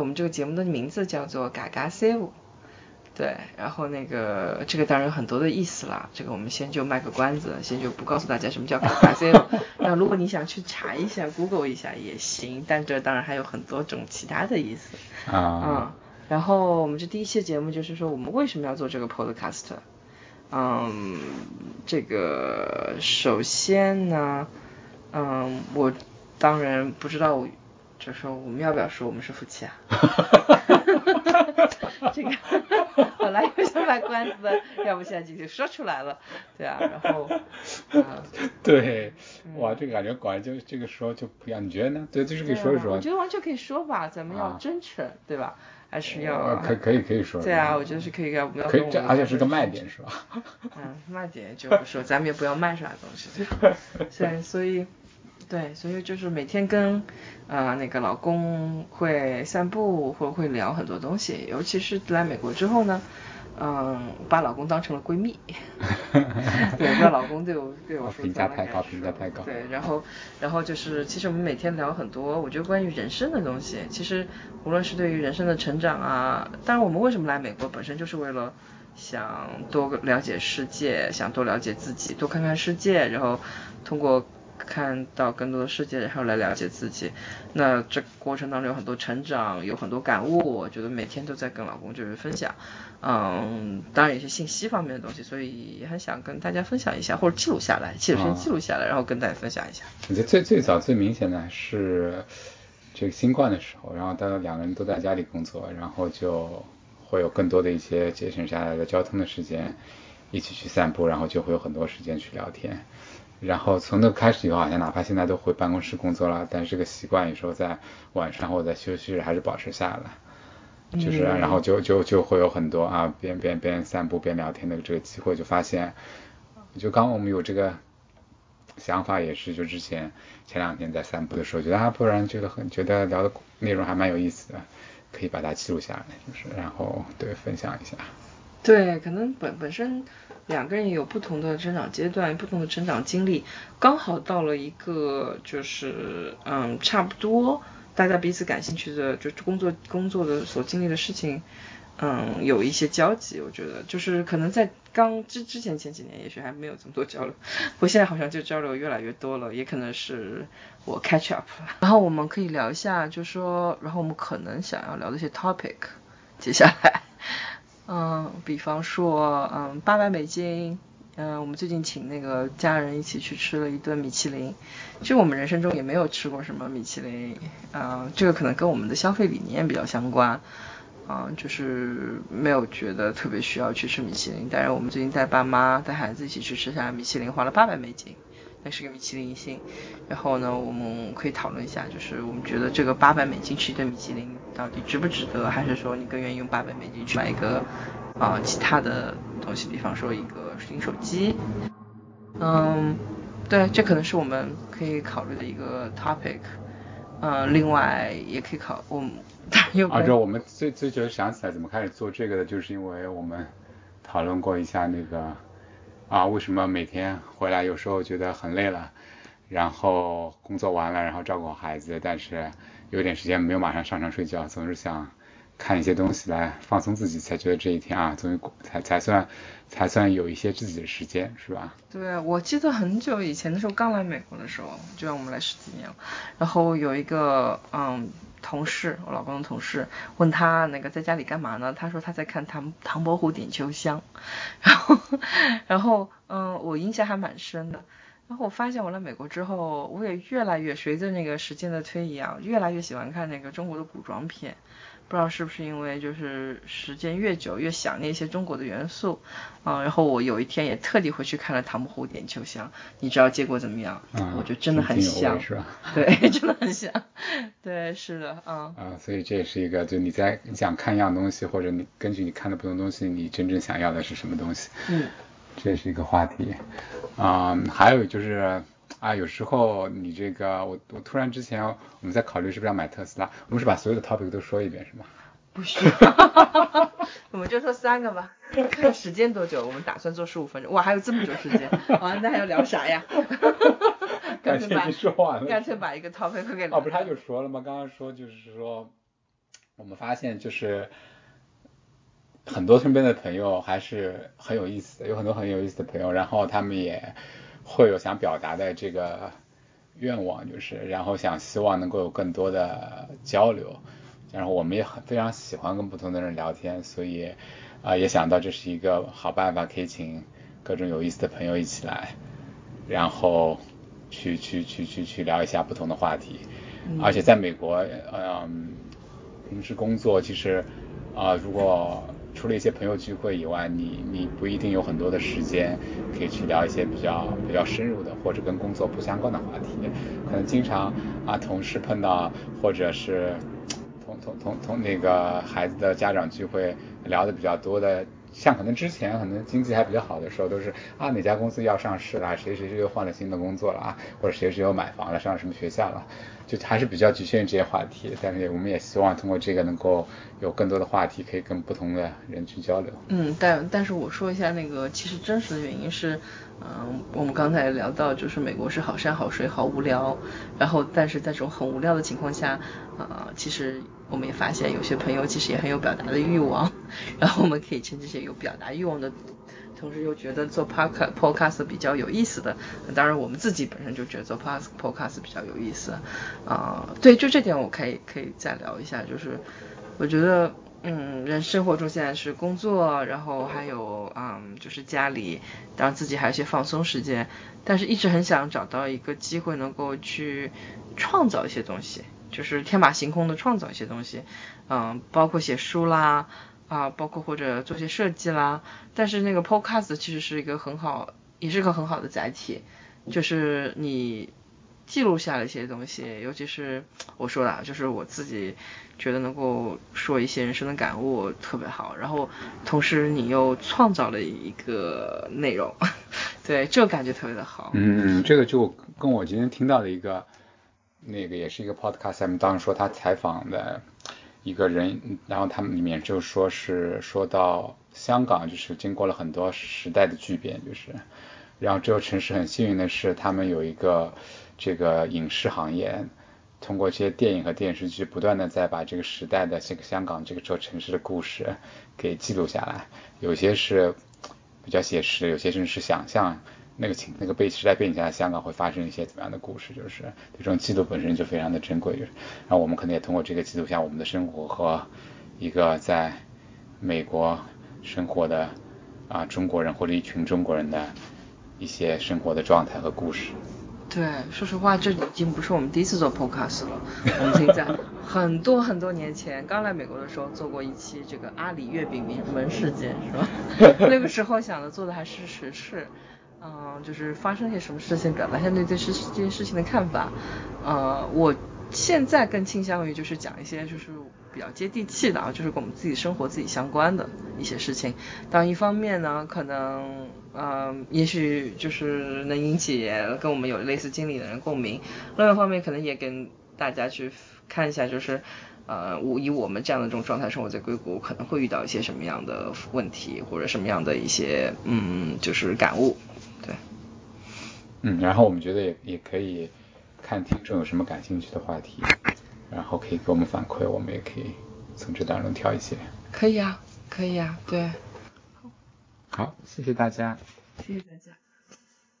我们这个节目的名字叫做嘎嘎 save。对，然后那个这个当然有很多的意思啦，这个我们先就卖个关子，先就不告诉大家什么叫嘎嘎 save。那如果你想去查一下，Google 一下也行，但这当然还有很多种其他的意思。啊。嗯，然后我们这第一期节目就是说我们为什么要做这个 podcast。嗯，这个首先呢，嗯，我当然不知道，就说我们要不要说我们是夫妻啊？这个本来又想卖关子的，要不现在就就说出来了，对啊，然后，啊，对，哇，这个感觉果然就这个时候就不一样，你觉得呢？对，就是可以说一说。我觉得完全可以说吧，咱们要真诚，对吧？还是要可可以可以说。对啊，我觉得是可以要不要。可以，这而且是个卖点是吧？嗯，卖点就不说，咱们也不要卖啥东西，对，所以。对，所以就是每天跟，呃，那个老公会散步，或会聊很多东西。尤其是来美国之后呢，嗯，把老公当成了闺蜜。对，把老公对我对我评价太高，评价太高。对，然后然后就是，其实我们每天聊很多，我觉得关于人生的东西。其实无论是对于人生的成长啊，当然我们为什么来美国，本身就是为了想多了解世界，想多了解自己，多看看世界，然后通过。看到更多的世界，然后来了解自己。那这过程当中有很多成长，有很多感悟。我觉得每天都在跟老公就是分享，嗯，当然有些信息方面的东西，所以也很想跟大家分享一下，或者记录下来，记录先记录下来，然后跟大家分享一下。我觉得最最早最明显的是这个新冠的时候，然后大家两个人都在家里工作，然后就会有更多的一些节省下来的交通的时间，一起去散步，然后就会有很多时间去聊天。然后从那开始以后，好像哪怕现在都回办公室工作了，但是这个习惯有时候在晚上或者在休息日还是保持下来，就是然后就就就会有很多啊边边边散步边聊天的这个机会，就发现，就刚我们有这个想法也是，就之前前两天在散步的时候觉得啊，不然觉得很觉得聊的内容还蛮有意思的，可以把它记录下来，就是然后对分享一下。对，可能本本身。两个人也有不同的成长阶段，不同的成长经历，刚好到了一个就是嗯差不多，大家彼此感兴趣的，就是工作工作的所经历的事情，嗯有一些交集。我觉得就是可能在刚之之前前几年，也许还没有这么多交流，我现在好像就交流越来越多了，也可能是我 catch up 了。然后我们可以聊一下，就说，然后我们可能想要聊的一些 topic，接下来。嗯，比方说，嗯，八百美金，嗯，我们最近请那个家人一起去吃了一顿米其林。其实我们人生中也没有吃过什么米其林，嗯，这个可能跟我们的消费理念比较相关，嗯，就是没有觉得特别需要去吃米其林。但是我们最近带爸妈带孩子一起去吃下米其林，花了八百美金。那是个米其林星，然后呢，我们可以讨论一下，就是我们觉得这个八百美金吃一顿米其林到底值不值得，还是说你更愿意用八百美金去买一个啊其他的东西，比方说一个新手机。嗯，对，这可能是我们可以考虑的一个 topic。嗯，另外也可以考，我们啊，这我们最最觉得想起来怎么开始做这个的，就是因为我们讨论过一下那个。啊，为什么每天回来有时候觉得很累了，然后工作完了，然后照顾好孩子，但是有点时间没有马上上床睡觉，总是想看一些东西来放松自己，才觉得这一天啊，终于才才算才算有一些自己的时间，是吧？对，我记得很久以前的时候，刚来美国的时候，就让我们来十几年了，然后有一个嗯。同事，我老公的同事问他那个在家里干嘛呢？他说他在看《唐唐伯虎点秋香》，然后，然后，嗯，我印象还蛮深的。然后我发现我来美国之后，我也越来越随着那个时间的推移啊，越来越喜欢看那个中国的古装片。不知道是不是因为就是时间越久越想念一些中国的元素，啊，然后我有一天也特地回去看了《唐伯虎点秋香》，你知道结果怎么样？啊，我觉得真的很像，是吧？对，真的很像，对，是的，啊。啊，所以这也是一个，就你在你想看一样东西，或者你根据你看的不同东西，你真正想要的是什么东西？嗯，这是一个话题，啊，还有就是。啊，有时候你这个，我我突然之前我们在考虑是不是要买特斯拉，我们是把所有的 topic 都说一遍是吗？不需要，我们就说三个吧，看时间多久，我们打算做十五分钟，哇，还有这么久时间，啊，那还要聊啥呀？干脆把说完了，干脆把一个 topic 给哦，不是他就说了吗？刚刚说就是说，我们发现就是很多身边的朋友还是很有意思的，有很多很有意思的朋友，然后他们也会有想表达的这个愿望，就是然后想希望能够有更多的交流，然后我们也很非常喜欢跟不同的人聊天，所以啊、也想到这是一个好办法，可以请各种有意思的朋友一起来，然后去去去去去聊一下不同的话题，而且在美国，嗯，平时工作其实啊、如果除了一些朋友聚会以外，你你不一定有很多的时间可以去聊一些比较比较深入的或者跟工作不相关的话题，可能经常啊同事碰到或者是同同同同那个孩子的家长聚会聊的比较多的，像可能之前可能经济还比较好的时候，都是啊哪家公司要上市了，谁谁谁又换了新的工作了啊，或者谁谁又买房了，上什么学校了，就还是比较局限于这些话题。但是我们也希望通过这个能够有更多的话题，可以跟不同的人去交流。嗯，但但是我说一下那个，其实真实的原因是，嗯、我们刚才聊到，就是美国是好山好水好无聊，然后但是在这种很无聊的情况下，呃，其实我们也发现有些朋友其实也很有表达的欲望，然后我们可以趁这些有表达欲望的。同时又觉得做 podcast podcast 比较有意思的，当然我们自己本身就觉得做 podcast podcast 比较有意思，啊、对，就这点我可以可以再聊一下，就是我觉得，嗯，人生活中现在是工作，然后还有嗯，就是家里，当然自己还有一些放松时间，但是一直很想找到一个机会能够去创造一些东西，就是天马行空的创造一些东西，嗯，包括写书啦，啊，包括或者做些设计啦，但是那个 podcast 其实是一个很好，也是个很好的载体，就是你记录下了一些东西，尤其是我说的，就是我自己觉得能够说一些人生的感悟特别好，然后同时你又创造了一个内容，对，这个感觉特别的好。嗯，这个就跟我今天听到的一个，那个也是一个 podcast，他们当时说他采访的一个人，然后他们里面就说是说到香港，就是经过了很多时代的巨变，就是，然后这个城市很幸运的是，他们有一个这个影视行业。通过这些电影和电视剧，不断的在把这个时代的这个香港这个座城市的故事给记录下来，有些是比较写实，有些甚至是想象那个情那个被时代背景下的香港会发生一些怎么样的故事，就是这种记录本身就非常的珍贵。就是，然后我们可能也通过这个记录下我们的生活和一个在美国生活的啊中国人或者一群中国人的一些生活的状态和故事。对，说实话，这已经不是我们第一次做 podcast 了。我们已经在很多很多年前刚来美国的时候做过一期这个阿里月饼门事件，是吧？那个时候想的做的还是时事，嗯、就是发生些什么事情，表达一下对这事这件事情的看法。呃，我现在更倾向于就是讲一些就是比较接地气的啊，就是跟我们自己生活自己相关的一些事情。当一方面呢，可能呃，也许就是能引起跟我们有类似经历的人共鸣；另外一方面，可能也跟大家去看一下，就是呃，我以我们这样的这种状态生活在硅谷，可能会遇到一些什么样的问题，或者什么样的一些嗯，就是感悟，对。嗯，然后我们觉得也也可以看听众有什么感兴趣的话题，然后可以给我们反馈，我们也可以从这当中挑一些。可以啊，可以啊，对。好，谢谢大家。谢谢大家。